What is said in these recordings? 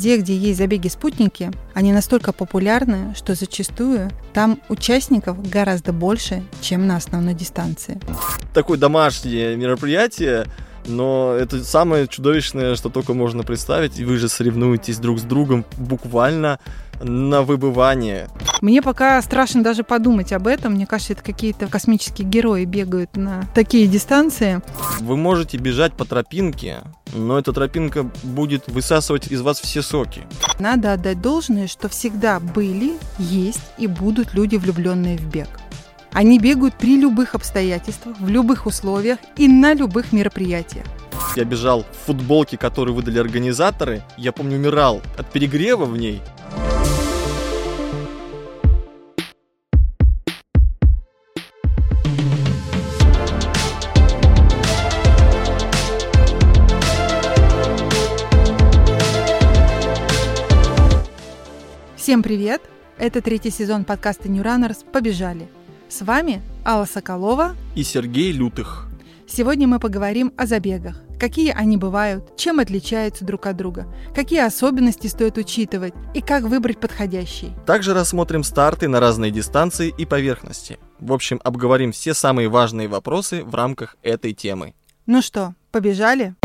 везде, где есть забеги-спутники, они настолько популярны, что зачастую там участников гораздо больше, чем на основной дистанции. Такое домашнее мероприятие, но это самое чудовищное, что только можно представить, и вы же соревнуетесь друг с другом буквально на выбывание. Мне пока страшно даже подумать об этом. Мне кажется, это какие-то космические герои бегают на такие дистанции. Вы можете бежать по тропинке, но эта тропинка будет высасывать из вас все соки. Надо отдать должное, что всегда были, есть и будут люди, влюбленные в бег. Они бегают при любых обстоятельствах, в любых условиях и на любых мероприятиях. Я бежал в футболке, которую выдали организаторы. Я помню, умирал от перегрева в ней. Всем привет! Это третий сезон подкаста New Runners «Побежали». С вами Алла Соколова и Сергей Лютых. Сегодня мы поговорим о забегах. Какие они бывают, чем отличаются друг от друга, какие особенности стоит учитывать и как выбрать подходящий. Также рассмотрим старты на разные дистанции и поверхности. В общем, обговорим все самые важные вопросы в рамках этой темы. Ну что, побежали?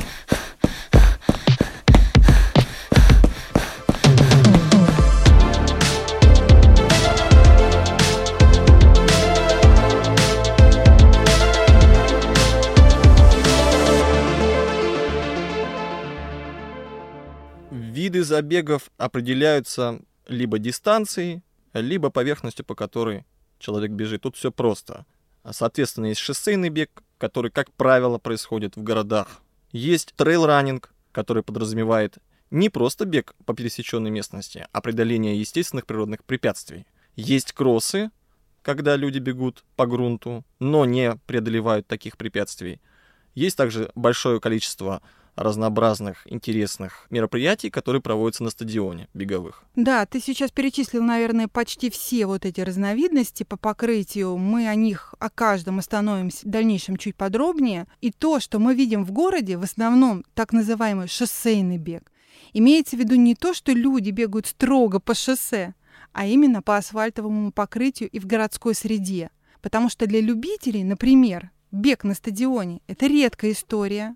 Виды забегов определяются либо дистанцией, либо поверхностью, по которой человек бежит. Тут все просто. Соответственно, есть шоссейный бег, который, как правило, происходит в городах. Есть трейл-раннинг, который подразумевает не просто бег по пересеченной местности, а преодоление естественных природных препятствий. Есть кроссы, когда люди бегут по грунту, но не преодолевают таких препятствий. Есть также большое количество разнообразных интересных мероприятий, которые проводятся на стадионе беговых. Да, ты сейчас перечислил, наверное, почти все вот эти разновидности по покрытию. Мы о них, о каждом остановимся в дальнейшем чуть подробнее. И то, что мы видим в городе, в основном так называемый шоссейный бег, имеется в виду не то, что люди бегают строго по шоссе, а именно по асфальтовому покрытию и в городской среде. Потому что для любителей, например, бег на стадионе – это редкая история,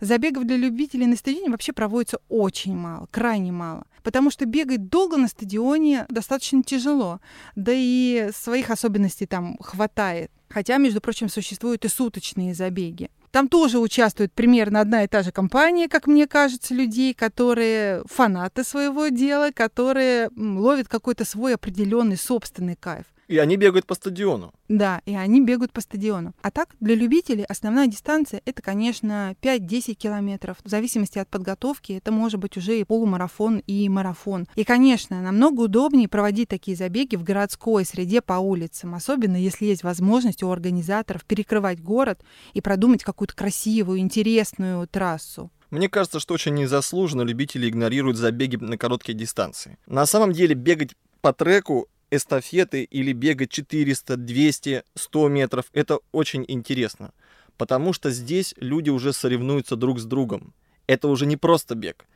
Забегов для любителей на стадионе вообще проводится очень мало, крайне мало. Потому что бегать долго на стадионе достаточно тяжело. Да и своих особенностей там хватает. Хотя, между прочим, существуют и суточные забеги. Там тоже участвует примерно одна и та же компания, как мне кажется, людей, которые фанаты своего дела, которые ловят какой-то свой определенный собственный кайф. И они бегают по стадиону. Да, и они бегают по стадиону. А так, для любителей основная дистанция это, конечно, 5-10 километров. В зависимости от подготовки это может быть уже и полумарафон, и марафон. И, конечно, намного удобнее проводить такие забеги в городской среде по улицам, особенно если есть возможность у организаторов перекрывать город и продумать какую-то красивую, интересную трассу. Мне кажется, что очень незаслуженно любители игнорируют забеги на короткие дистанции. На самом деле бегать по треку эстафеты или бегать 400, 200, 100 метров. Это очень интересно, потому что здесь люди уже соревнуются друг с другом. Это уже не просто бег.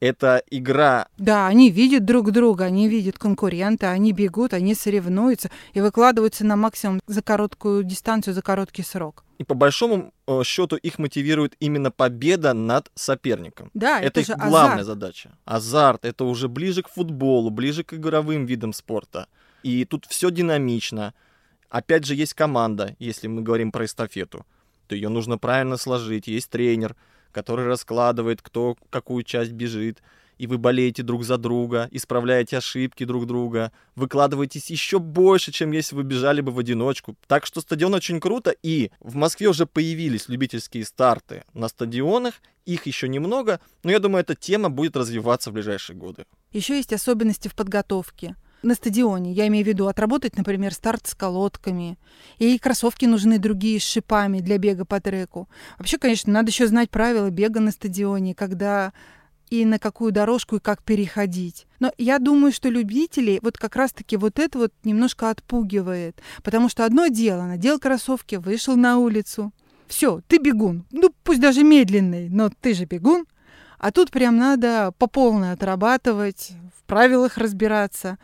Это игра. Да, они видят друг друга, они видят конкурента, они бегут, они соревнуются и выкладываются на максимум за короткую дистанцию, за короткий срок. И по большому э, счету их мотивирует именно победа над соперником. Да, это, это их же главная азарт. задача. Азарт это уже ближе к футболу, ближе к игровым видам спорта. И тут все динамично. Опять же, есть команда, если мы говорим про эстафету. То ее нужно правильно сложить. Есть тренер, который раскладывает, кто какую часть бежит. И вы болеете друг за друга, исправляете ошибки друг друга, выкладываетесь еще больше, чем если вы бежали бы в одиночку. Так что стадион очень круто, и в Москве уже появились любительские старты на стадионах, их еще немного, но я думаю, эта тема будет развиваться в ближайшие годы. Еще есть особенности в подготовке на стадионе. Я имею в виду отработать, например, старт с колодками. И кроссовки нужны другие с шипами для бега по треку. Вообще, конечно, надо еще знать правила бега на стадионе, когда и на какую дорожку и как переходить. Но я думаю, что любителей вот как раз-таки вот это вот немножко отпугивает. Потому что одно дело, надел кроссовки, вышел на улицу. Все, ты бегун. Ну, пусть даже медленный, но ты же бегун. А тут прям надо по полной отрабатывать, в правилах разбираться.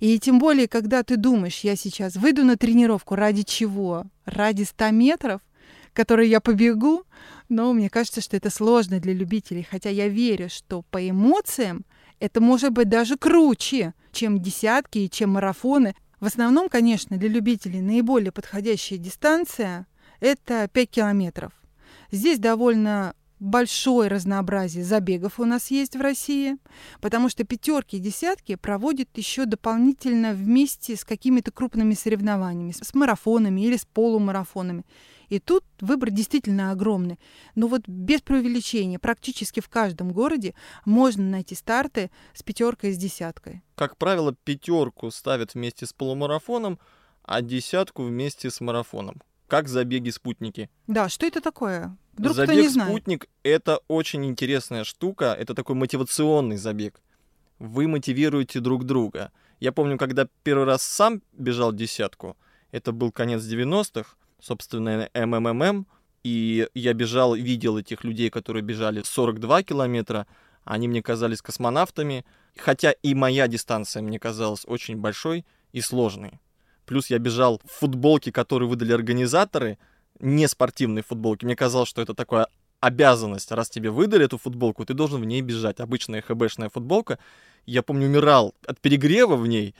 И тем более, когда ты думаешь, я сейчас выйду на тренировку ради чего? Ради 100 метров, которые я побегу? Но мне кажется, что это сложно для любителей, хотя я верю, что по эмоциям это может быть даже круче, чем десятки и чем марафоны. В основном, конечно, для любителей наиболее подходящая дистанция – это 5 километров. Здесь довольно большое разнообразие забегов у нас есть в России, потому что пятерки и десятки проводят еще дополнительно вместе с какими-то крупными соревнованиями, с марафонами или с полумарафонами. И тут выбор действительно огромный. Но вот без преувеличения, практически в каждом городе можно найти старты с пятеркой и с десяткой. Как правило, пятерку ставят вместе с полумарафоном, а десятку вместе с марафоном. Как забеги спутники. Да, что это такое? Вдруг забег не знает. спутник это очень интересная штука. Это такой мотивационный забег. Вы мотивируете друг друга. Я помню, когда первый раз сам бежал десятку, это был конец 90-х, собственно, МММ, и я бежал, видел этих людей, которые бежали 42 километра, они мне казались космонавтами, хотя и моя дистанция мне казалась очень большой и сложной. Плюс я бежал в футболке, которую выдали организаторы, не спортивной футболке. Мне казалось, что это такая обязанность. Раз тебе выдали эту футболку, ты должен в ней бежать. Обычная ХБшная футболка. Я помню, умирал от перегрева в ней,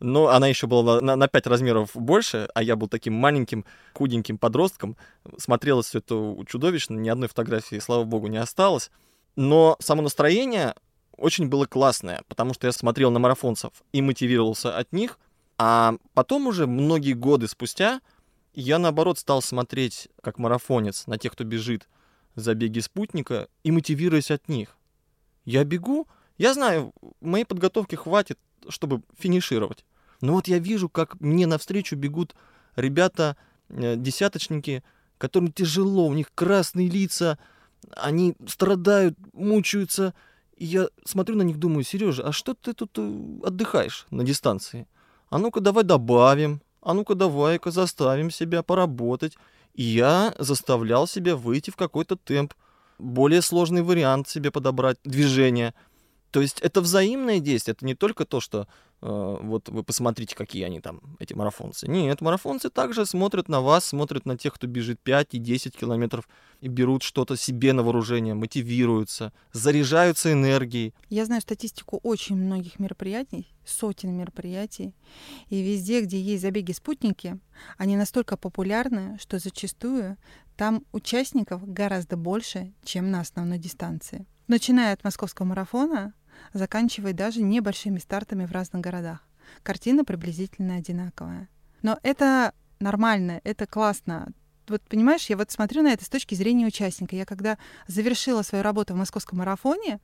но она еще была на, на 5 размеров больше, а я был таким маленьким, худеньким подростком. Смотрелось все это чудовищно, ни одной фотографии, слава богу, не осталось. Но само настроение очень было классное, потому что я смотрел на марафонцев и мотивировался от них, а потом уже многие годы спустя я, наоборот, стал смотреть как марафонец на тех, кто бежит забеги спутника и мотивируюсь от них. Я бегу, я знаю, моей подготовки хватит чтобы финишировать. Но вот я вижу, как мне навстречу бегут ребята, э, десяточники, которым тяжело, у них красные лица, они страдают, мучаются. И я смотрю на них, думаю, Сережа, а что ты тут э, отдыхаешь на дистанции? А ну-ка давай добавим, а ну-ка давай-ка заставим себя поработать. И я заставлял себя выйти в какой-то темп, более сложный вариант себе подобрать, движение – то есть это взаимное действие, это не только то, что э, вот вы посмотрите, какие они там, эти марафонцы. Нет, марафонцы также смотрят на вас, смотрят на тех, кто бежит 5 и 10 километров и берут что-то себе на вооружение, мотивируются, заряжаются энергией. Я знаю статистику очень многих мероприятий, сотен мероприятий, и везде, где есть забеги-спутники, они настолько популярны, что зачастую там участников гораздо больше, чем на основной дистанции. Начиная от московского марафона, заканчивая даже небольшими стартами в разных городах. Картина приблизительно одинаковая. Но это нормально, это классно. Вот понимаешь, я вот смотрю на это с точки зрения участника. Я когда завершила свою работу в московском марафоне,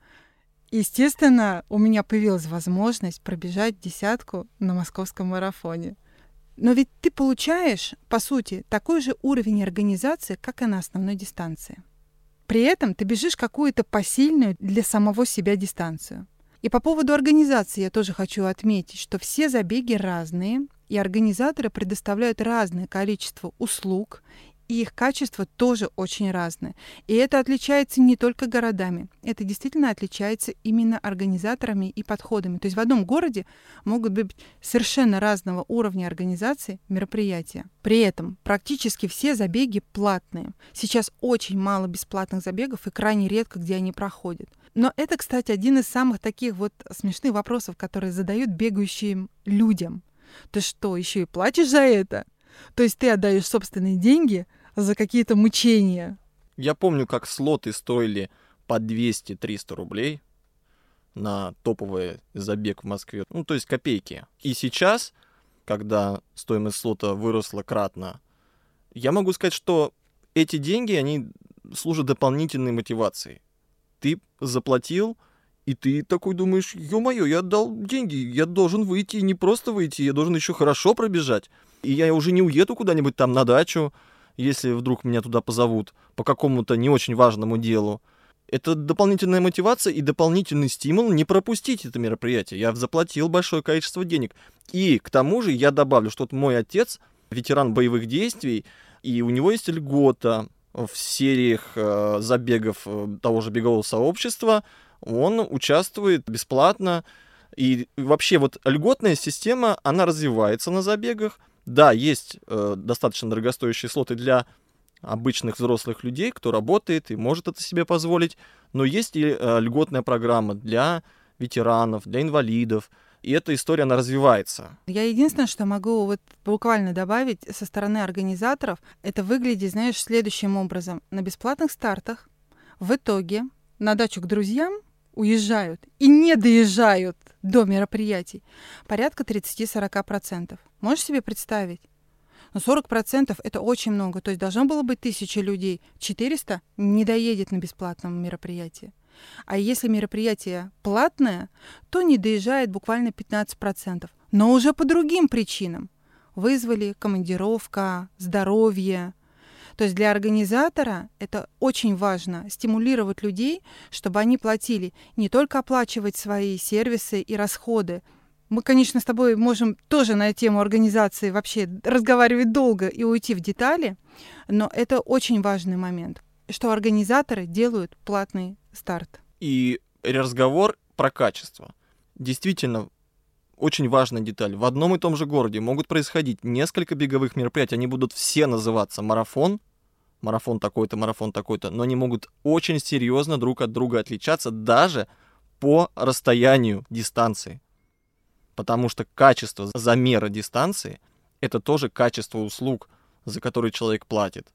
естественно, у меня появилась возможность пробежать десятку на московском марафоне. Но ведь ты получаешь, по сути, такой же уровень организации, как и на основной дистанции. При этом ты бежишь какую-то посильную для самого себя дистанцию. И по поводу организации я тоже хочу отметить, что все забеги разные, и организаторы предоставляют разное количество услуг и их качество тоже очень разное. И это отличается не только городами, это действительно отличается именно организаторами и подходами. То есть в одном городе могут быть совершенно разного уровня организации мероприятия. При этом практически все забеги платные. Сейчас очень мало бесплатных забегов и крайне редко, где они проходят. Но это, кстати, один из самых таких вот смешных вопросов, которые задают бегающим людям. Ты что, еще и платишь за это? То есть ты отдаешь собственные деньги – за какие-то мучения. Я помню, как слоты стоили по 200-300 рублей на топовый забег в Москве. Ну, то есть копейки. И сейчас, когда стоимость слота выросла кратно, я могу сказать, что эти деньги, они служат дополнительной мотивацией. Ты заплатил, и ты такой думаешь, ё-моё, я отдал деньги, я должен выйти, не просто выйти, я должен еще хорошо пробежать. И я уже не уеду куда-нибудь там на дачу, если вдруг меня туда позовут по какому-то не очень важному делу. Это дополнительная мотивация и дополнительный стимул не пропустить это мероприятие. Я заплатил большое количество денег. И к тому же я добавлю, что вот мой отец ветеран боевых действий, и у него есть льгота в сериях э, забегов э, того же бегового сообщества, он участвует бесплатно. И вообще вот льготная система, она развивается на забегах. Да, есть э, достаточно дорогостоящие слоты для обычных взрослых людей, кто работает и может это себе позволить, но есть и э, льготная программа для ветеранов, для инвалидов, и эта история, она развивается. Я единственное, что могу вот буквально добавить со стороны организаторов, это выглядит, знаешь, следующим образом. На бесплатных стартах в итоге на дачу к друзьям уезжают и не доезжают до мероприятий порядка 30-40%. Можешь себе представить? Но 40% это очень много. То есть должно было быть тысяча людей. 400 не доедет на бесплатном мероприятии. А если мероприятие платное, то не доезжает буквально 15%. Но уже по другим причинам. Вызвали командировка, здоровье. То есть для организатора это очень важно стимулировать людей, чтобы они платили, не только оплачивать свои сервисы и расходы, мы, конечно, с тобой можем тоже на тему организации вообще разговаривать долго и уйти в детали, но это очень важный момент, что организаторы делают платный старт. И разговор про качество. Действительно, очень важная деталь. В одном и том же городе могут происходить несколько беговых мероприятий. Они будут все называться марафон, марафон такой-то, марафон такой-то, но они могут очень серьезно друг от друга отличаться даже по расстоянию дистанции потому что качество замера дистанции — это тоже качество услуг, за которые человек платит.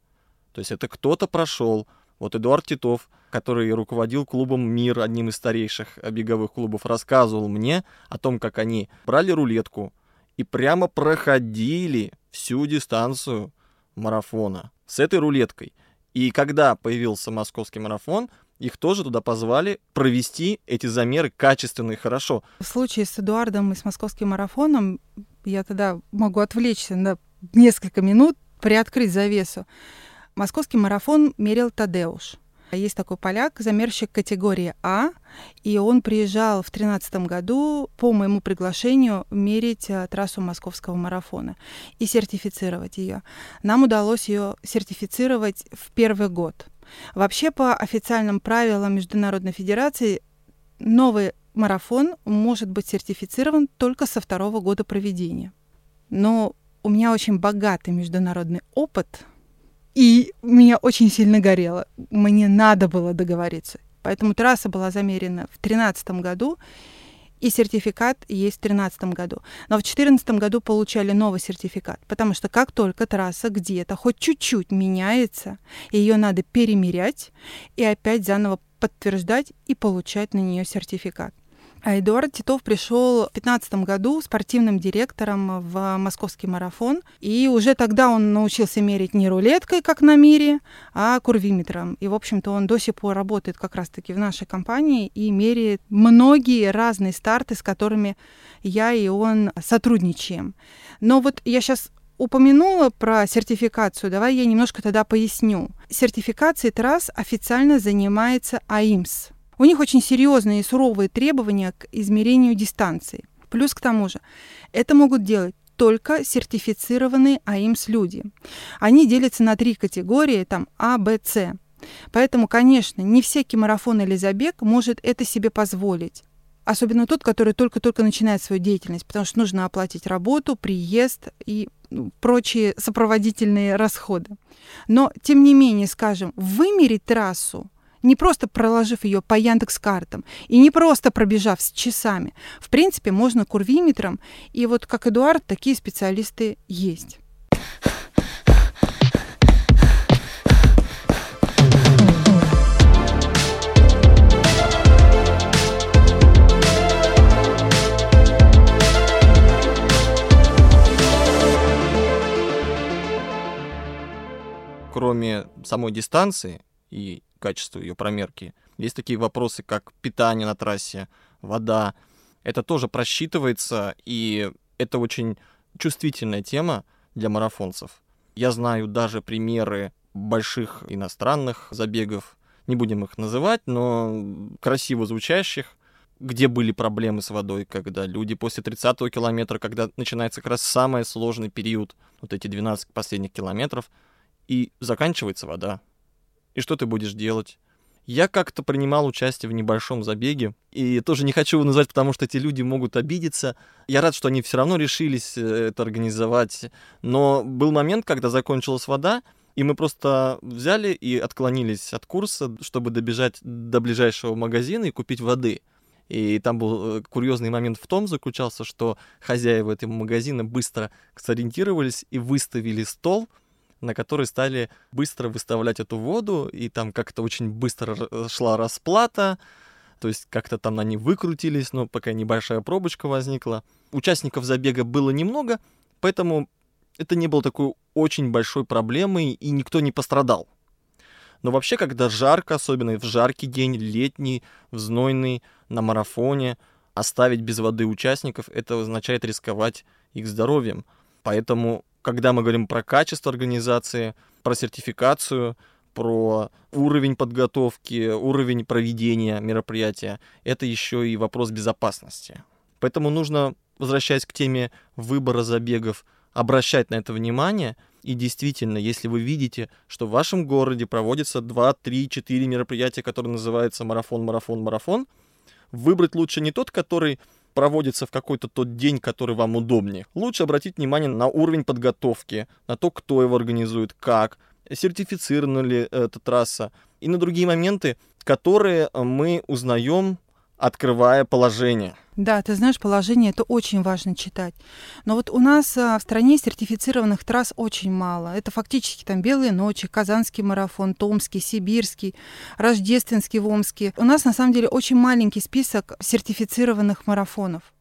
То есть это кто-то прошел, вот Эдуард Титов, который руководил клубом «Мир», одним из старейших беговых клубов, рассказывал мне о том, как они брали рулетку и прямо проходили всю дистанцию марафона с этой рулеткой. И когда появился московский марафон, их тоже туда позвали провести эти замеры качественно и хорошо. В случае с Эдуардом и с московским марафоном я тогда могу отвлечься на несколько минут, приоткрыть завесу. Московский марафон мерил Тадеуш. Есть такой поляк, замерщик категории А, и он приезжал в 2013 году по моему приглашению мерить а, трассу московского марафона и сертифицировать ее. Нам удалось ее сертифицировать в первый год. Вообще, по официальным правилам Международной Федерации, новый марафон может быть сертифицирован только со второго года проведения. Но у меня очень богатый международный опыт, и меня очень сильно горело. Мне надо было договориться. Поэтому трасса была замерена в 2013 году, и сертификат есть в 2013 году. Но в 2014 году получали новый сертификат, потому что как только трасса где-то хоть чуть-чуть меняется, ее надо перемерять и опять заново подтверждать и получать на нее сертификат. А Эдуард Титов пришел в 2015 году спортивным директором в московский марафон. И уже тогда он научился мерить не рулеткой, как на мире, а курвиметром. И, в общем-то, он до сих пор работает как раз-таки в нашей компании и меряет многие разные старты, с которыми я и он сотрудничаем. Но вот я сейчас упомянула про сертификацию, давай я немножко тогда поясню. Сертификацией трасс официально занимается АИМС – у них очень серьезные и суровые требования к измерению дистанции. Плюс к тому же, это могут делать только сертифицированные АИМС люди. Они делятся на три категории, там А, Б, С. Поэтому, конечно, не всякий марафон или забег может это себе позволить. Особенно тот, который только-только начинает свою деятельность, потому что нужно оплатить работу, приезд и ну, прочие сопроводительные расходы. Но, тем не менее, скажем, вымерить трассу не просто проложив ее по Яндекс картам и не просто пробежав с часами. В принципе, можно курвиметром, и вот как Эдуард, такие специалисты есть. Кроме самой дистанции и качеству ее промерки. Есть такие вопросы, как питание на трассе, вода. Это тоже просчитывается, и это очень чувствительная тема для марафонцев. Я знаю даже примеры больших иностранных забегов, не будем их называть, но красиво звучащих, где были проблемы с водой, когда люди после 30-го километра, когда начинается как раз самый сложный период, вот эти 12 последних километров, и заканчивается вода И что ты будешь делать? Я как-то принимал участие в небольшом забеге, и тоже не хочу его назвать, потому что эти люди могут обидеться. Я рад, что они все равно решились э, это организовать. Но был момент, когда закончилась вода, и мы просто взяли и отклонились от курса, чтобы добежать до ближайшего магазина и купить воды. И там был э, курьезный момент в том заключался, что хозяева этого магазина быстро сориентировались и выставили стол, на который стали быстро выставлять эту воду, и там как-то очень быстро шла расплата, то есть как-то там они выкрутились, но пока небольшая пробочка возникла. Участников забега было немного, поэтому это не было такой очень большой проблемой, и никто не пострадал. Но вообще, когда жарко, особенно в жаркий день, летний, в знойный, на марафоне, оставить без воды участников, это означает рисковать их здоровьем. Поэтому, когда мы говорим про качество организации, про сертификацию, про уровень подготовки, уровень проведения мероприятия, это еще и вопрос безопасности. Поэтому нужно, возвращаясь к теме выбора забегов, обращать на это внимание. И действительно, если вы видите, что в вашем городе проводится 2, 3, 4 мероприятия, которые называются марафон, марафон, марафон, выбрать лучше не тот, который проводится в какой-то тот день, который вам удобнее. Лучше обратить внимание на уровень подготовки, на то, кто его организует, как, сертифицирована ли эта трасса, и на другие моменты, которые мы узнаем открывая положение. Да, ты знаешь, положение это очень важно читать. Но вот у нас а, в стране сертифицированных трасс очень мало. Это фактически там Белые ночи, Казанский марафон, Томский, Сибирский, Рождественский в. У нас на самом деле очень маленький список сертифицированных марафонов.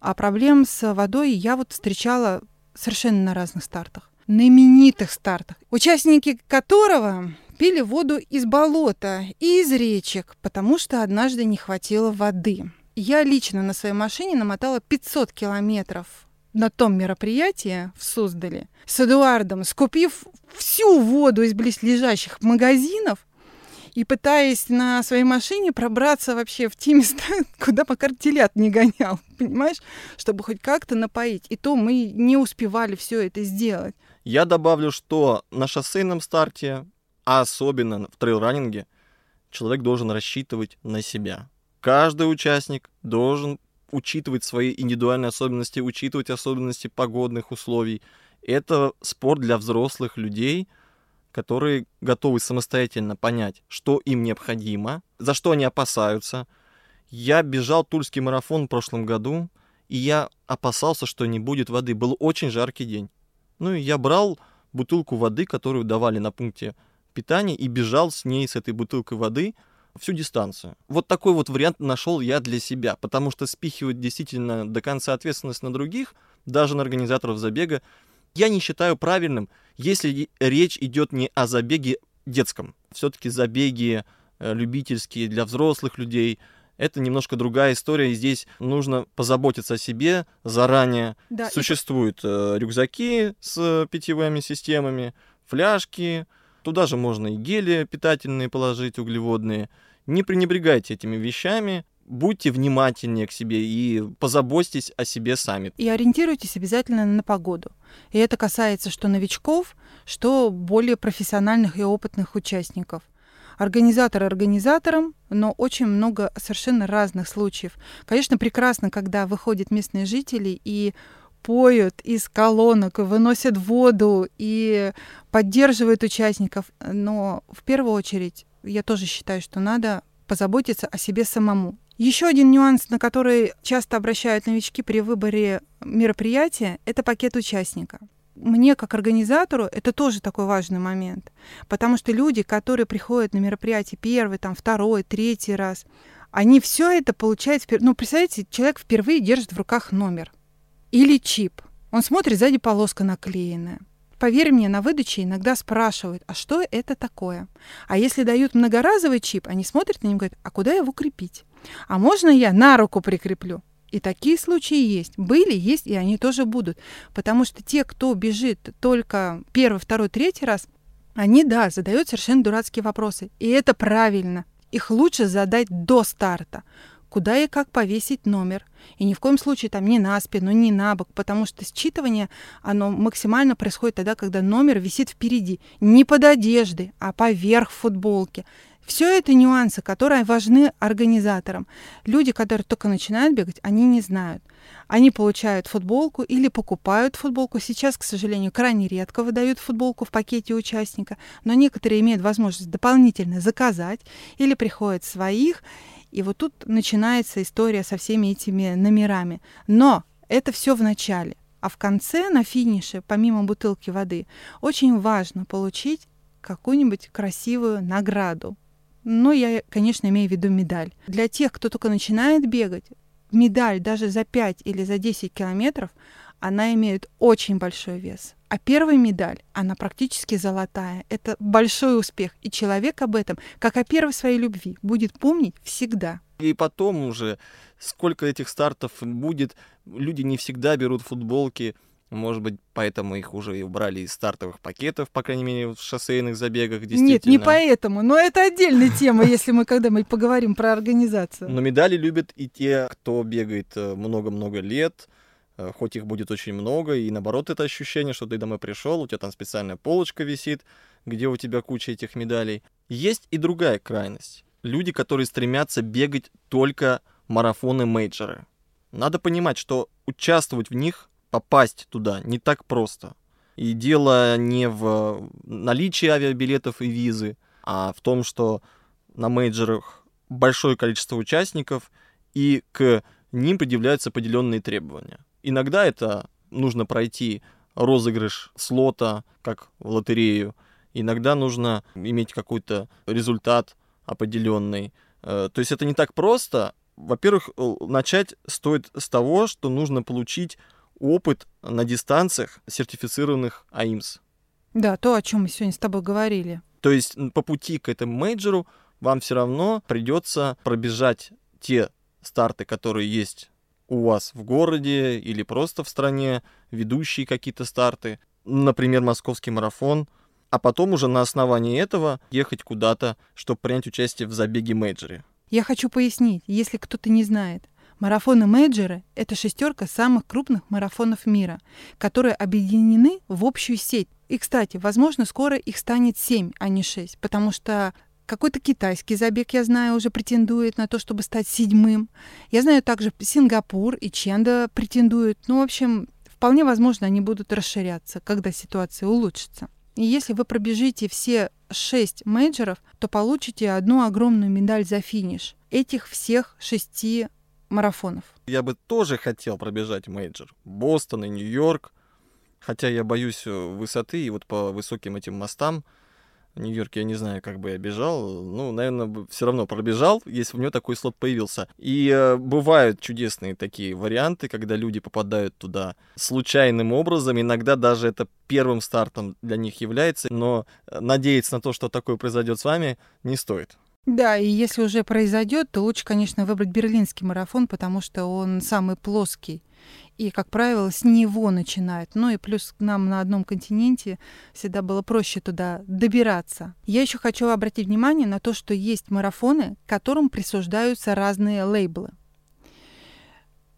А проблем с водой я вот встречала совершенно на разных стартах. На именитых стартах, участники которого пили воду из болота и из речек, потому что однажды не хватило воды. Я лично на своей машине намотала 500 километров на том мероприятии в Суздале с Эдуардом, скупив всю воду из близлежащих магазинов и пытаясь на своей машине пробраться вообще в те места, куда пока телят не гонял, понимаешь, чтобы хоть как-то напоить. И то мы не успевали все это сделать. Я добавлю, что на шоссейном старте особенно в трейл-раннинге, человек должен рассчитывать на себя. Каждый участник должен учитывать свои индивидуальные особенности, учитывать особенности погодных условий. Это спорт для взрослых людей, которые готовы самостоятельно понять, что им необходимо, за что они опасаются. Я бежал тульский марафон в прошлом году, и я опасался, что не будет воды. Был очень жаркий день. Ну и я брал бутылку воды, которую давали на пункте питания и бежал с ней, с этой бутылкой воды, всю дистанцию. Вот такой вот вариант нашел я для себя, потому что спихивать действительно до конца ответственность на других, даже на организаторов забега, я не считаю правильным, если речь идет не о забеге детском. Все-таки забеги э, любительские для взрослых людей, это немножко другая история, и здесь нужно позаботиться о себе заранее. Да, Существуют и... Э, рюкзаки с питьевыми системами, фляжки, Туда же можно и гели питательные положить, углеводные. Не пренебрегайте этими вещами, будьте внимательнее к себе и позаботьтесь о себе сами. И ориентируйтесь обязательно на погоду. И это касается что новичков, что более профессиональных и опытных участников. Организатор организатором, но очень много совершенно разных случаев. Конечно, прекрасно, когда выходят местные жители и поют из колонок, выносят воду и поддерживают участников. Но в первую очередь я тоже считаю, что надо позаботиться о себе самому. Еще один нюанс, на который часто обращают новички при выборе мероприятия, это пакет участника. Мне, как организатору, это тоже такой важный момент, потому что люди, которые приходят на мероприятие первый, там, второй, третий раз, они все это получают, ну, представляете, человек впервые держит в руках номер – или чип. Он смотрит, сзади полоска наклеенная. Поверь мне, на выдаче иногда спрашивают, а что это такое? А если дают многоразовый чип, они смотрят на него и говорят, а куда его крепить? А можно я на руку прикреплю? И такие случаи есть. Были, есть, и они тоже будут. Потому что те, кто бежит только первый, второй, третий раз, они, да, задают совершенно дурацкие вопросы. И это правильно. Их лучше задать до старта куда и как повесить номер. И ни в коем случае там не на спину, не на бок, потому что считывание, оно максимально происходит тогда, когда номер висит впереди. Не под одеждой, а поверх футболки. Все это нюансы, которые важны организаторам. Люди, которые только начинают бегать, они не знают. Они получают футболку или покупают футболку. Сейчас, к сожалению, крайне редко выдают футболку в пакете участника, но некоторые имеют возможность дополнительно заказать или приходят своих. И вот тут начинается история со всеми этими номерами. Но это все в начале. А в конце, на финише, помимо бутылки воды, очень важно получить какую-нибудь красивую награду. Но я, конечно, имею в виду медаль. Для тех, кто только начинает бегать, медаль даже за 5 или за 10 километров, она имеет очень большой вес. А первая медаль, она практически золотая. Это большой успех. И человек об этом, как о первой своей любви, будет помнить всегда. И потом уже, сколько этих стартов будет, люди не всегда берут футболки, может быть, поэтому их уже и убрали из стартовых пакетов, по крайней мере, в шоссейных забегах, действительно. Нет, не поэтому, но это отдельная тема, если мы когда-нибудь поговорим про организацию. Но медали любят и те, кто бегает э, много-много лет, хоть их будет очень много, и наоборот это ощущение, что ты домой пришел, у тебя там специальная полочка висит, где у тебя куча этих медалей. Есть и другая крайность. Люди, которые стремятся бегать только марафоны-мейджоры. Надо понимать, что участвовать в них попасть туда не так просто. И дело не в наличии авиабилетов и визы, а в том, что на мейджорах большое количество участников, и к ним предъявляются определенные требования. Иногда это нужно пройти розыгрыш слота, как в лотерею. Иногда нужно иметь какой-то результат определенный. Э, то есть это не так просто. Во-первых, начать стоит с того, что нужно получить опыт на дистанциях сертифицированных AIMS. Да, то, о чем мы сегодня с тобой говорили. То есть по пути к этому мейджору вам все равно придется пробежать те старты, которые есть у вас в городе или просто в стране, ведущие какие-то старты, например, московский марафон, а потом уже на основании этого ехать куда-то, чтобы принять участие в забеге мейджоре. Я хочу пояснить, если кто-то не знает. Марафоны-мейджеры — это шестерка самых крупных марафонов мира, которые объединены в общую сеть. И, кстати, возможно, скоро их станет семь, а не шесть, потому что какой-то китайский забег, я знаю, уже претендует на то, чтобы стать седьмым. Я знаю также Сингапур и Ченда претендуют. Ну, в общем, вполне возможно, они будут расширяться, когда ситуация улучшится. И если вы пробежите все шесть мейджеров, то получите одну огромную медаль за финиш. Этих всех шести марафонов. Я бы тоже хотел пробежать мейджор. Бостон и Нью-Йорк. Хотя я боюсь э, высоты, и вот по высоким этим мостам Нью-Йорк я не знаю, как бы я бежал. Ну, наверное, все равно пробежал, если у него такой слот появился. И э, бывают чудесные такие варианты, когда люди попадают туда случайным образом. Иногда даже это первым стартом для них является. Но э, надеяться на то, что такое произойдет с вами, не стоит. Да, и если уже произойдет, то лучше, конечно, выбрать берлинский марафон, потому что он самый плоский. И, как правило, с него начинают. Ну и плюс к нам на одном континенте всегда было проще туда добираться. Я еще хочу обратить внимание на то, что есть марафоны, которым присуждаются разные лейблы.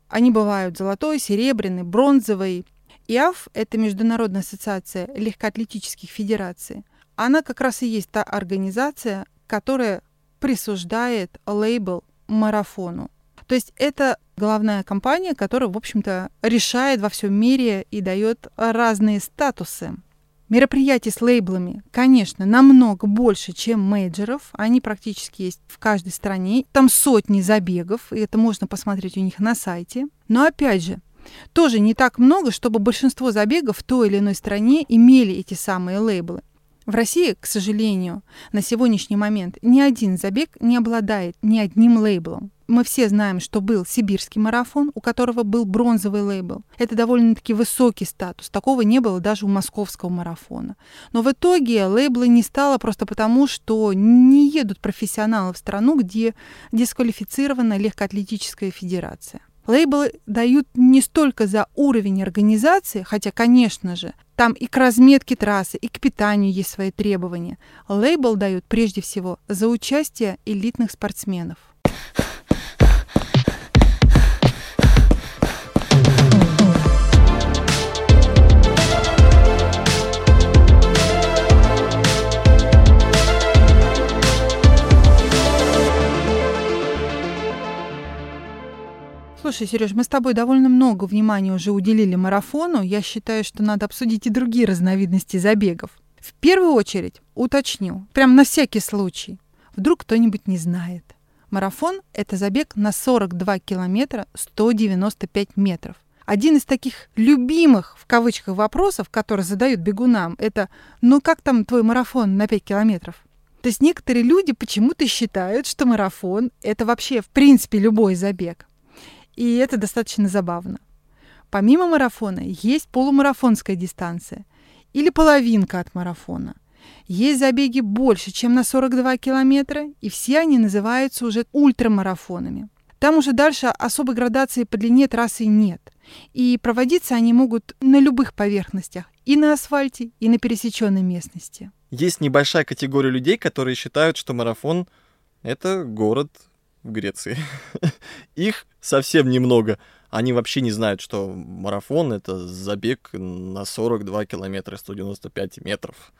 Они бывают золотой, серебряный, бронзовый. ИАФ — это Международная ассоциация легкоатлетических федераций. Она как раз и есть та организация, которая присуждает лейбл марафону. То есть это главная компания, которая, в общем-то, решает во всем мире и дает разные статусы. Мероприятий с лейблами, конечно, намного больше, чем мейджеров. Они практически есть в каждой стране. Там сотни забегов, и это можно посмотреть у них на сайте. Но опять же, тоже не так много, чтобы большинство забегов в той или иной стране имели эти самые лейблы. В России, к сожалению, на сегодняшний момент ни один забег не обладает ни одним лейблом. Мы все знаем, что был сибирский марафон, у которого был бронзовый лейбл. Это довольно-таки высокий статус. Такого не было даже у московского марафона. Но в итоге лейбла не стало просто потому, что не едут профессионалы в страну, где дисквалифицирована легкоатлетическая федерация. Лейблы дают не столько за уровень организации, хотя, конечно же, там и к разметке трассы, и к питанию есть свои требования. Лейбл дают прежде всего за участие элитных спортсменов. Слушай, Сереж, мы с тобой довольно много внимания уже уделили марафону. Я считаю, что надо обсудить и другие разновидности забегов. В первую очередь уточню, прям на всякий случай, вдруг кто-нибудь не знает. Марафон – это забег на 42 километра 195 метров. Один из таких любимых, в кавычках, вопросов, которые задают бегунам, это «Ну как там твой марафон на 5 километров?» То есть некоторые люди почему-то считают, что марафон – это вообще, в принципе, любой забег. И это достаточно забавно. Помимо марафона есть полумарафонская дистанция или половинка от марафона. Есть забеги больше, чем на 42 километра, и все они называются уже ультрамарафонами. Там уже дальше особой градации по длине трассы нет. И проводиться они могут на любых поверхностях, и на асфальте, и на пересеченной местности. Есть небольшая категория людей, которые считают, что марафон — это город в Греции. Их совсем немного. Они вообще не знают, что марафон — это забег на 42 километра 195 метров.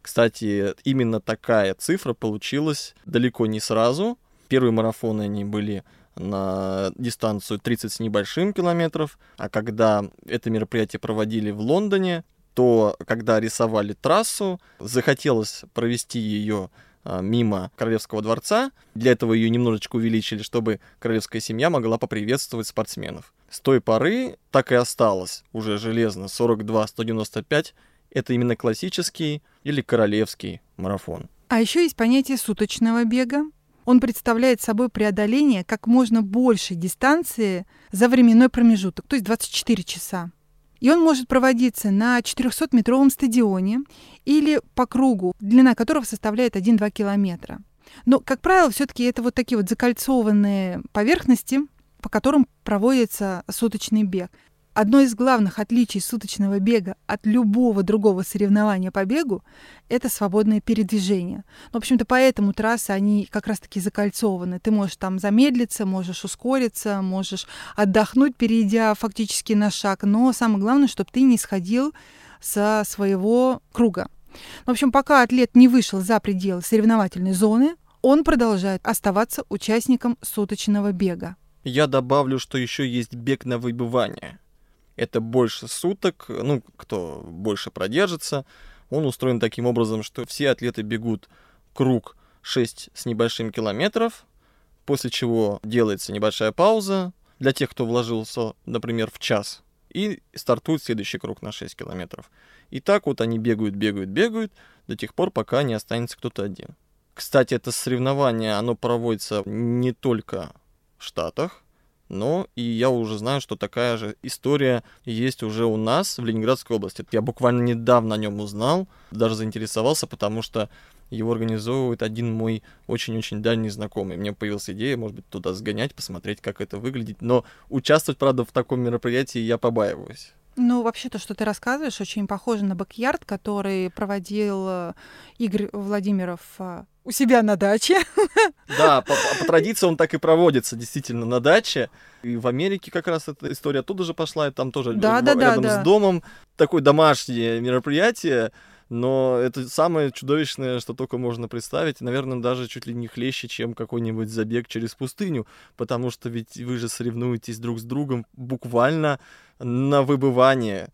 Кстати, именно такая цифра получилась далеко не сразу. Первые марафоны, они были на дистанцию 30 с небольшим километров, а когда это мероприятие проводили в Лондоне, то когда рисовали трассу, захотелось провести ее мимо Королевского дворца. Для этого ее немножечко увеличили, чтобы королевская семья могла поприветствовать спортсменов. С той поры так и осталось уже железно 42-195. Это именно классический или королевский марафон. А еще есть понятие суточного бега. Он представляет собой преодоление как можно большей дистанции за временной промежуток, то есть 24 часа. И он может проводиться на 400-метровом стадионе или по кругу, длина которого составляет 1-2 километра. Но, как правило, все-таки это вот такие вот закольцованные поверхности, по которым проводится суточный бег. Одно из главных отличий суточного бега от любого другого соревнования по бегу – это свободное передвижение. Ну, в общем-то, поэтому трассы, они как раз-таки закольцованы. Ты можешь там замедлиться, можешь ускориться, можешь отдохнуть, перейдя фактически на шаг. Но самое главное, чтобы ты не сходил со своего круга. В общем, пока атлет не вышел за пределы соревновательной зоны, он продолжает оставаться участником суточного бега. Я добавлю, что еще есть бег на выбывание – это больше суток, ну, кто больше продержится. Он устроен таким образом, что все атлеты бегут круг 6 с небольшим километров, после чего делается небольшая пауза для тех, кто вложился, например, в час, и стартует следующий круг на 6 километров. И так вот они бегают, бегают, бегают до тех пор, пока не останется кто-то один. Кстати, это соревнование, оно проводится не только в Штатах, но и я уже знаю, что такая же история есть уже у нас в Ленинградской области. Я буквально недавно о нем узнал, даже заинтересовался, потому что его организовывает один мой очень-очень дальний знакомый. Мне появилась идея, может быть, туда сгонять, посмотреть, как это выглядит. Но участвовать, правда, в таком мероприятии я побаиваюсь. Ну, вообще то, что ты рассказываешь, очень похоже на бэк который проводил э, Игорь Владимиров э, у себя на даче. Да, по, по традиции он так и проводится, действительно, на даче. И в Америке как раз эта история оттуда же пошла, и там тоже да, в, да, рядом да, с домом такое домашнее мероприятие. Но это самое чудовищное, что только можно представить. Наверное, даже чуть ли не хлеще, чем какой-нибудь забег через пустыню. Потому что ведь вы же соревнуетесь друг с другом буквально на выбывание,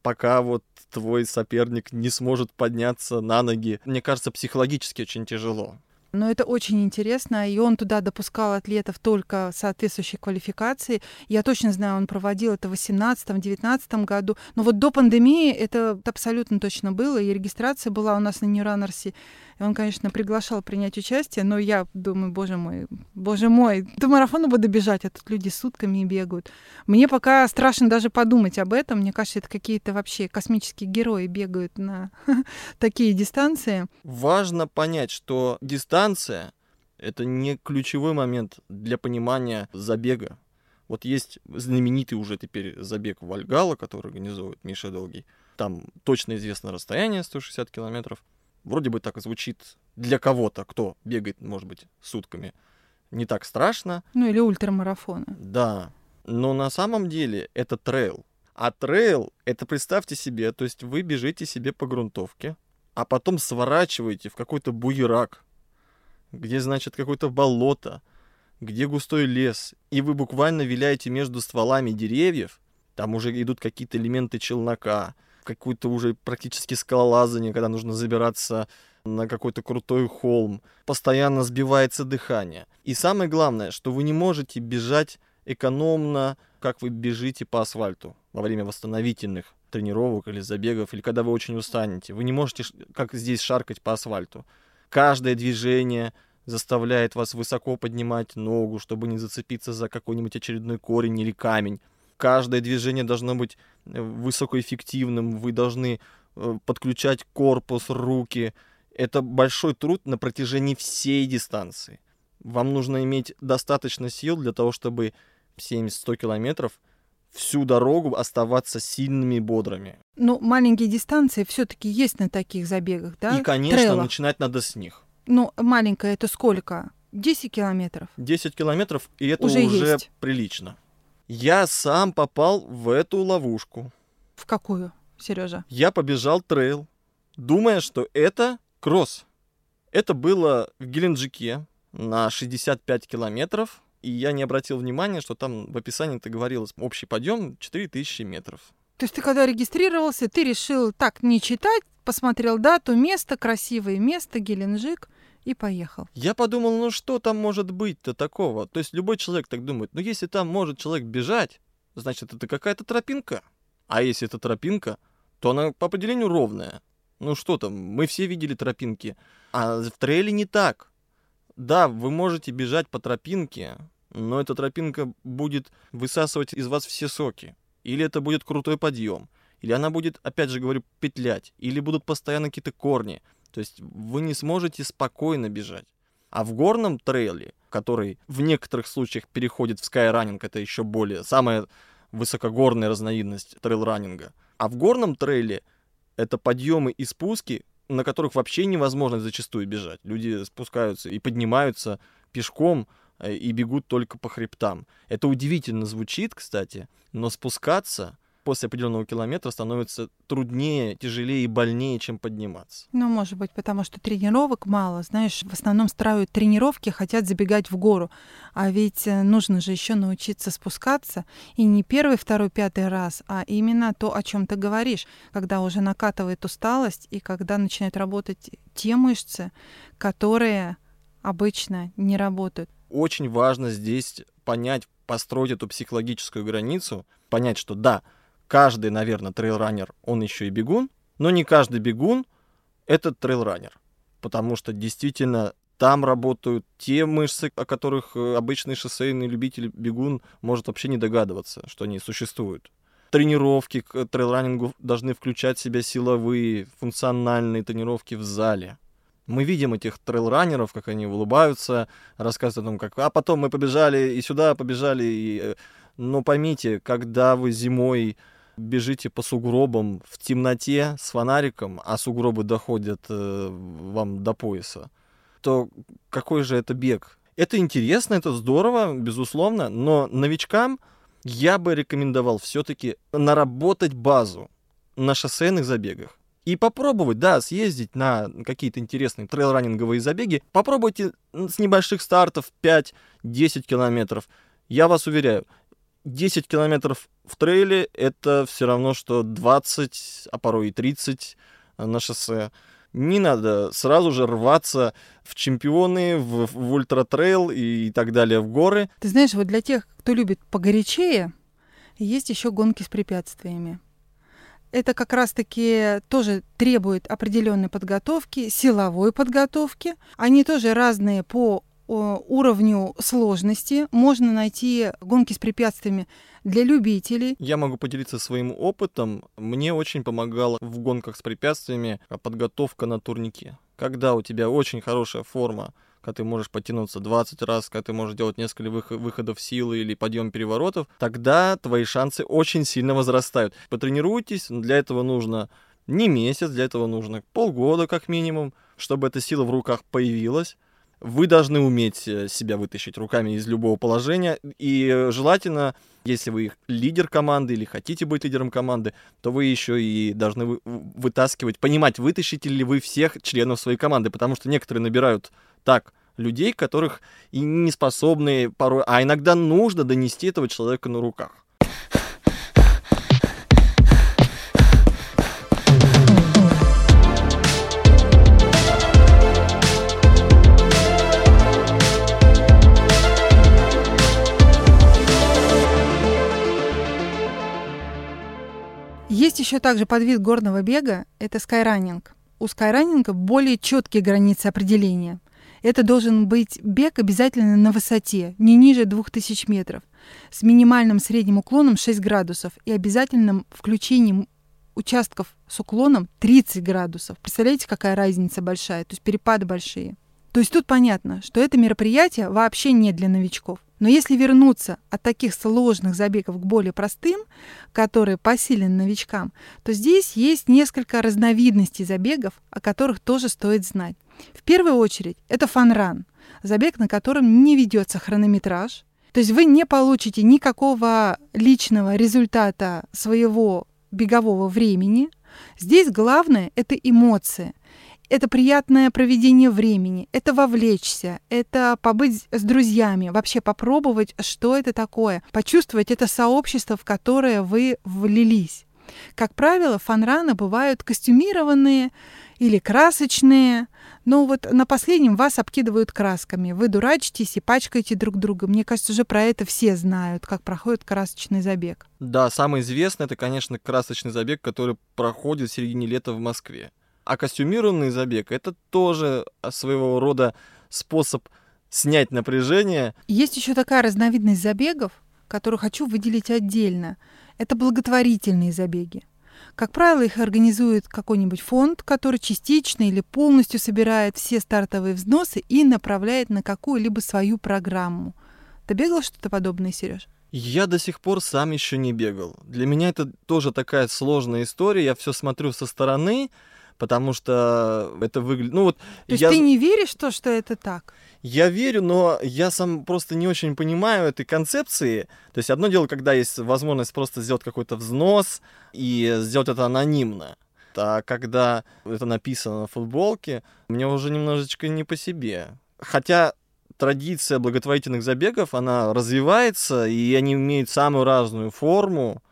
пока вот твой соперник не сможет подняться на ноги. Мне кажется, психологически очень тяжело. Но это очень интересно, и он туда допускал атлетов только соответствующей квалификации. Я точно знаю, он проводил это в 2018-2019 году. Но вот до пандемии это абсолютно точно было, и регистрация была у нас на Ньюранерсе. И он, конечно, приглашал принять участие, но я думаю, боже мой, боже мой, до марафона буду бежать, а тут люди сутками бегают. Мне пока страшно даже подумать об этом. Мне кажется, это какие-то вообще космические герои бегают на такие дистанции. Важно понять, что дистанция — это не ключевой момент для понимания забега. Вот есть знаменитый уже теперь забег Вальгала, который организовывает Миша Долгий. Там точно известно расстояние 160 километров. Вроде бы так звучит для кого-то, кто бегает, может быть, сутками, не так страшно. Ну или ультрамарафоны. Да. Но на самом деле это трейл. А трейл, это представьте себе, то есть вы бежите себе по грунтовке, а потом сворачиваете в какой-то буерак, где, значит, какое-то болото, где густой лес, и вы буквально виляете между стволами деревьев, там уже идут какие-то элементы челнока, какое-то уже практически скалолазание, когда нужно забираться на какой-то крутой холм, постоянно сбивается дыхание. И самое главное, что вы не можете бежать экономно, как вы бежите по асфальту во время восстановительных тренировок или забегов, или когда вы очень устанете. Вы не можете, как здесь, шаркать по асфальту. Каждое движение заставляет вас высоко поднимать ногу, чтобы не зацепиться за какой-нибудь очередной корень или камень. Каждое движение должно быть э, высокоэффективным, вы должны э, подключать корпус, руки. Это большой труд на протяжении всей дистанции. Вам нужно иметь достаточно сил для того, чтобы 70-100 километров всю дорогу оставаться сильными и бодрыми. Ну, маленькие дистанции все-таки есть на таких забегах, да? И, конечно, Трейлах. начинать надо с них. Ну, маленькая это сколько? 10 километров? 10 километров, и это Уже уже, есть. прилично. Я сам попал в эту ловушку. В какую, Сережа? Я побежал трейл, думая, что это кросс. Это было в Геленджике на 65 километров, и я не обратил внимания, что там в описании это говорилось общий подъем 4000 метров. То есть ты когда регистрировался, ты решил так не читать, посмотрел дату, место, красивое место, Геленджик, и поехал. Я подумал, ну что там может быть-то такого? То есть любой человек так думает, ну если там может человек бежать, значит это какая-то тропинка. А если это тропинка, то она по определению ровная. Ну что там, мы все видели тропинки. А в трейле не так. Да, вы можете бежать по тропинке, но эта тропинка будет высасывать из вас все соки. Или это будет крутой подъем. Или она будет, опять же говорю, петлять. Или будут постоянно какие-то корни. То есть вы не сможете спокойно бежать. А в горном трейле, который в некоторых случаях переходит в скайранинг, это еще более, самая высокогорная разновидность трейл-раннинга. А в горном трейле это подъемы и спуски, на которых вообще невозможно зачастую бежать. Люди спускаются и поднимаются пешком э, и бегут только по хребтам. Это удивительно звучит, кстати, но спускаться после определенного километра становится труднее, тяжелее и больнее, чем подниматься. Ну, может быть, потому что тренировок мало. Знаешь, в основном строят тренировки, хотят забегать в гору. А ведь э, нужно же еще научиться спускаться. И не первый, второй, пятый раз, а именно то, о чем ты говоришь, когда уже накатывает усталость и когда начинают работать те мышцы, которые обычно не работают. Очень важно здесь понять, построить эту психологическую границу, понять, что да, каждый, наверное, трейлранер, он еще и бегун, но не каждый бегун — это трейлранер. Потому что действительно там работают те мышцы, о которых э, обычный шоссейный любитель бегун может вообще не догадываться, что они существуют. Тренировки к трейлранингу должны включать в себя силовые, функциональные тренировки в зале. Мы видим этих трейлранеров, как они улыбаются, рассказывают о том, как «а потом мы побежали и сюда побежали». И... э, Но поймите, когда вы зимой бежите по сугробам в темноте с фонариком, а сугробы доходят э, вам до пояса, то какой же это бег? Это интересно, это здорово, безусловно, но новичкам я бы рекомендовал все-таки наработать базу на шоссейных забегах. И попробовать, да, съездить на какие-то интересные трейл-раннинговые забеги. Попробуйте с небольших стартов 5-10 километров. Я вас уверяю, 10 километров в трейле это все равно, что 20, а порой и 30 на шоссе. Не надо сразу же рваться в чемпионы, в, в ультратрейл и так далее в горы. Ты знаешь, вот для тех, кто любит погорячее, есть еще гонки с препятствиями. Это как раз-таки тоже требует определенной подготовки, силовой подготовки. Они тоже разные по уровню сложности. Можно найти гонки с препятствиями для любителей. Я могу поделиться своим опытом. Мне очень помогала в гонках с препятствиями подготовка на турнике. Когда у тебя очень хорошая форма, когда ты можешь потянуться 20 раз, когда ты можешь делать несколько вых- выходов силы или подъем переворотов, тогда твои шансы очень сильно возрастают. Потренируйтесь, для этого нужно не месяц, для этого нужно полгода как минимум, чтобы эта сила в руках появилась. Вы должны уметь э, себя вытащить руками из любого положения. И э, желательно, если вы лидер команды или хотите быть лидером команды, то вы еще и должны вы- вытаскивать, понимать, вытащите ли вы всех членов своей команды. Потому что некоторые набирают так людей, которых и не способны порой, а иногда нужно донести этого человека на руках. Есть еще также подвид горного бега – это скайранинг. У скайранинга более четкие границы определения. Это должен быть бег обязательно на высоте, не ниже 2000 метров, с минимальным средним уклоном 6 градусов и обязательным включением участков с уклоном 30 градусов. Представляете, какая разница большая, то есть перепады большие. То есть тут понятно, что это мероприятие вообще не для новичков. Но если вернуться от таких сложных забегов к более простым, которые посилены новичкам, то здесь есть несколько разновидностей забегов, о которых тоже стоит знать. В первую очередь это фанран, забег, на котором не ведется хронометраж, то есть вы не получите никакого личного результата своего бегового времени. Здесь главное — это эмоции это приятное проведение времени, это вовлечься, это побыть с друзьями, вообще попробовать, что это такое, почувствовать это сообщество, в которое вы влились. Как правило, фанраны бывают костюмированные или красочные, но вот на последнем вас обкидывают красками. Вы дурачитесь и пачкаете друг друга. Мне кажется, уже про это все знают, как проходит красочный забег. Да, самый известный это, конечно, красочный забег, который проходит в середине лета в Москве. А костюмированный забег — это тоже своего рода способ снять напряжение. Есть еще такая разновидность забегов, которую хочу выделить отдельно. Это благотворительные забеги. Как правило, их организует какой-нибудь фонд, который частично или полностью собирает все стартовые взносы и направляет на какую-либо свою программу. Ты бегал что-то подобное, Сереж? Я до сих пор сам еще не бегал. Для меня это тоже такая сложная история. Я все смотрю со стороны, потому что это выглядит... Ну, вот То есть я... ты не веришь в то, что это так? Я верю, но я сам просто не очень понимаю этой концепции. То есть одно дело, когда есть возможность просто сделать какой-то взнос и сделать это анонимно. А когда это написано на футболке, мне уже немножечко не по себе. Хотя традиция благотворительных забегов, она развивается, и они имеют самую разную форму.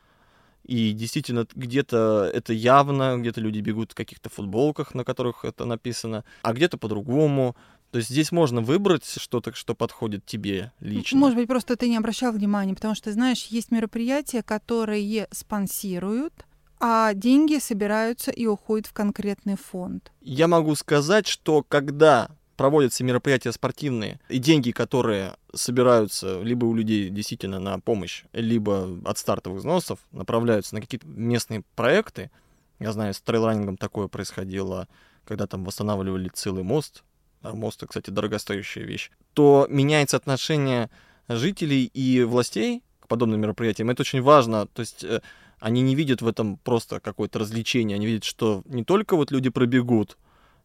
И действительно, где-то это явно, где-то люди бегут в каких-то футболках, на которых это написано, а где-то по-другому. То есть здесь можно выбрать что-то, что подходит тебе лично. Может быть, просто ты не обращал внимания, потому что, знаешь, есть мероприятия, которые спонсируют, а деньги собираются и уходят в конкретный фонд. Я могу сказать, что когда проводятся мероприятия спортивные, и деньги, которые собираются либо у людей действительно на помощь, либо от стартовых взносов, направляются на какие-то местные проекты. Я знаю, с трейлранингом такое происходило, когда там восстанавливали целый мост, а мост, кстати, дорогостоящая вещь, то меняется отношение жителей и властей к подобным мероприятиям. Это очень важно. То есть э, они не видят в этом просто какое-то развлечение, они видят, что не только вот люди пробегут,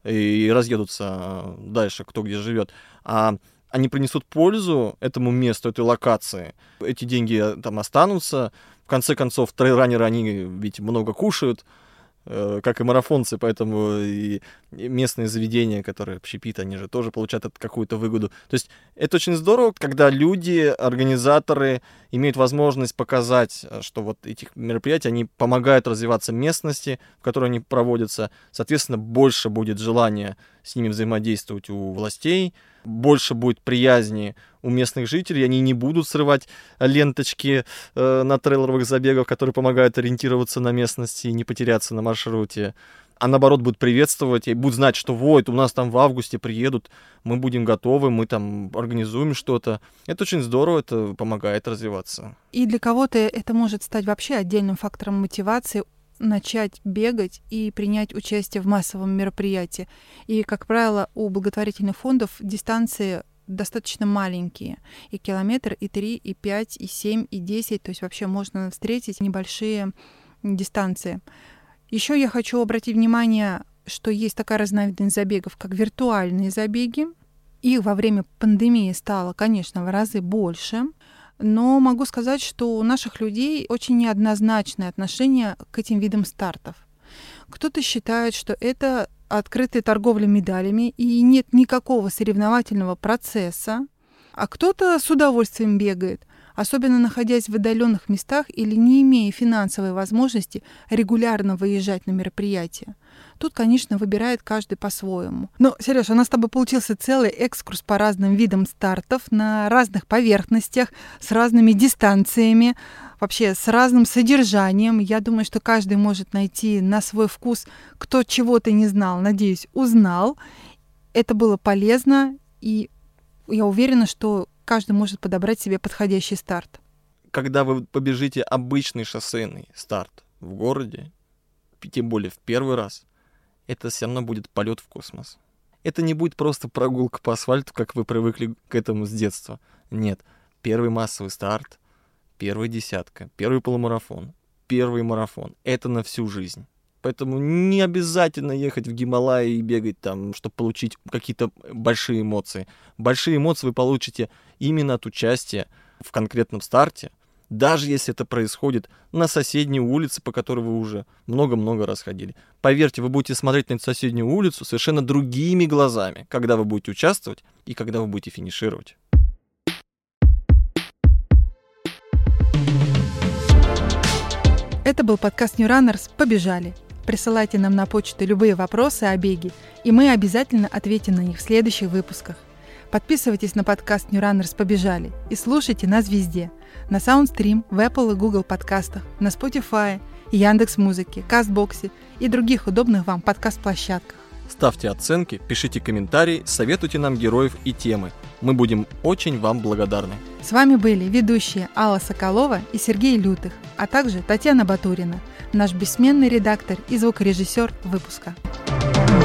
и разъедутся дальше, кто где живет, а они принесут пользу этому месту, этой локации. Эти деньги э, там останутся. В конце концов, трейлранеры, они ведь много кушают, как и марафонцы, поэтому и местные заведения, которые общепит, они же тоже получают какую-то выгоду. То есть это очень здорово, когда люди, организаторы имеют возможность показать, э, что вот этих мероприятий, они помогают развиваться местности, в которой они проводятся. Соответственно, больше будет желания с ними взаимодействовать у властей, больше будет приязни у местных жителей, они не будут срывать ленточки э, на трейлеровых забегах, которые помогают ориентироваться на местности и не потеряться на маршруте. А наоборот, будут приветствовать и будут знать, что вот, у нас там в августе приедут, мы будем готовы, мы там организуем что-то. Это очень здорово, это помогает развиваться. И для кого-то это может стать вообще отдельным фактором мотивации начать бегать и принять участие в массовом мероприятии. И, как правило, у благотворительных фондов дистанции достаточно маленькие. И километр, и три, и пять, и семь, и десять. То есть вообще можно встретить небольшие дистанции. Еще я хочу обратить внимание, что есть такая разновидность забегов, как виртуальные забеги. Их во время пандемии стало, конечно, в разы больше. Но могу сказать, что у наших людей очень неоднозначное отношение к этим видам стартов. Кто-то считает, что это открытая торговля медалями, и нет никакого соревновательного процесса, а кто-то с удовольствием бегает, особенно находясь в отдаленных местах или не имея финансовой возможности регулярно выезжать на мероприятия. Тут, конечно, выбирает каждый по-своему. Но, Сереж, у нас с тобой получился целый экскурс по разным видам стартов на разных поверхностях, с разными дистанциями, вообще с разным содержанием. Я думаю, что каждый может найти на свой вкус, кто чего-то не знал, надеюсь, узнал. Это было полезно, и я уверена, что каждый может подобрать себе подходящий старт. Когда вы побежите обычный шоссейный старт в городе, тем более в первый раз, это все равно будет полет в космос. Это не будет просто прогулка по асфальту, как вы привыкли к этому с детства. Нет, первый массовый старт, первая десятка, первый полумарафон, первый марафон. Это на всю жизнь. Поэтому не обязательно ехать в Гималай и бегать там, чтобы получить какие-то большие эмоции. Большие эмоции вы получите именно от участия в конкретном старте, даже если это происходит на соседней улице, по которой вы уже много-много раз ходили. Поверьте, вы будете смотреть на эту соседнюю улицу совершенно другими глазами, когда вы будете участвовать и когда вы будете финишировать. Это был подкаст New Runners «Побежали». Присылайте нам на почту любые вопросы о беге, и мы обязательно ответим на них в следующих выпусках. Подписывайтесь на подкаст New Runners «Побежали» и слушайте нас везде. На Soundstream, в Apple и Google подкастах, на Spotify, Яндекс Музыке, Кастбоксе и других удобных вам подкаст-площадках. Ставьте оценки, пишите комментарии, советуйте нам героев и темы. Мы будем очень вам благодарны. С вами были ведущие Алла Соколова и Сергей Лютых, а также Татьяна Батурина – наш бессменный редактор и звукорежиссер выпуска. thank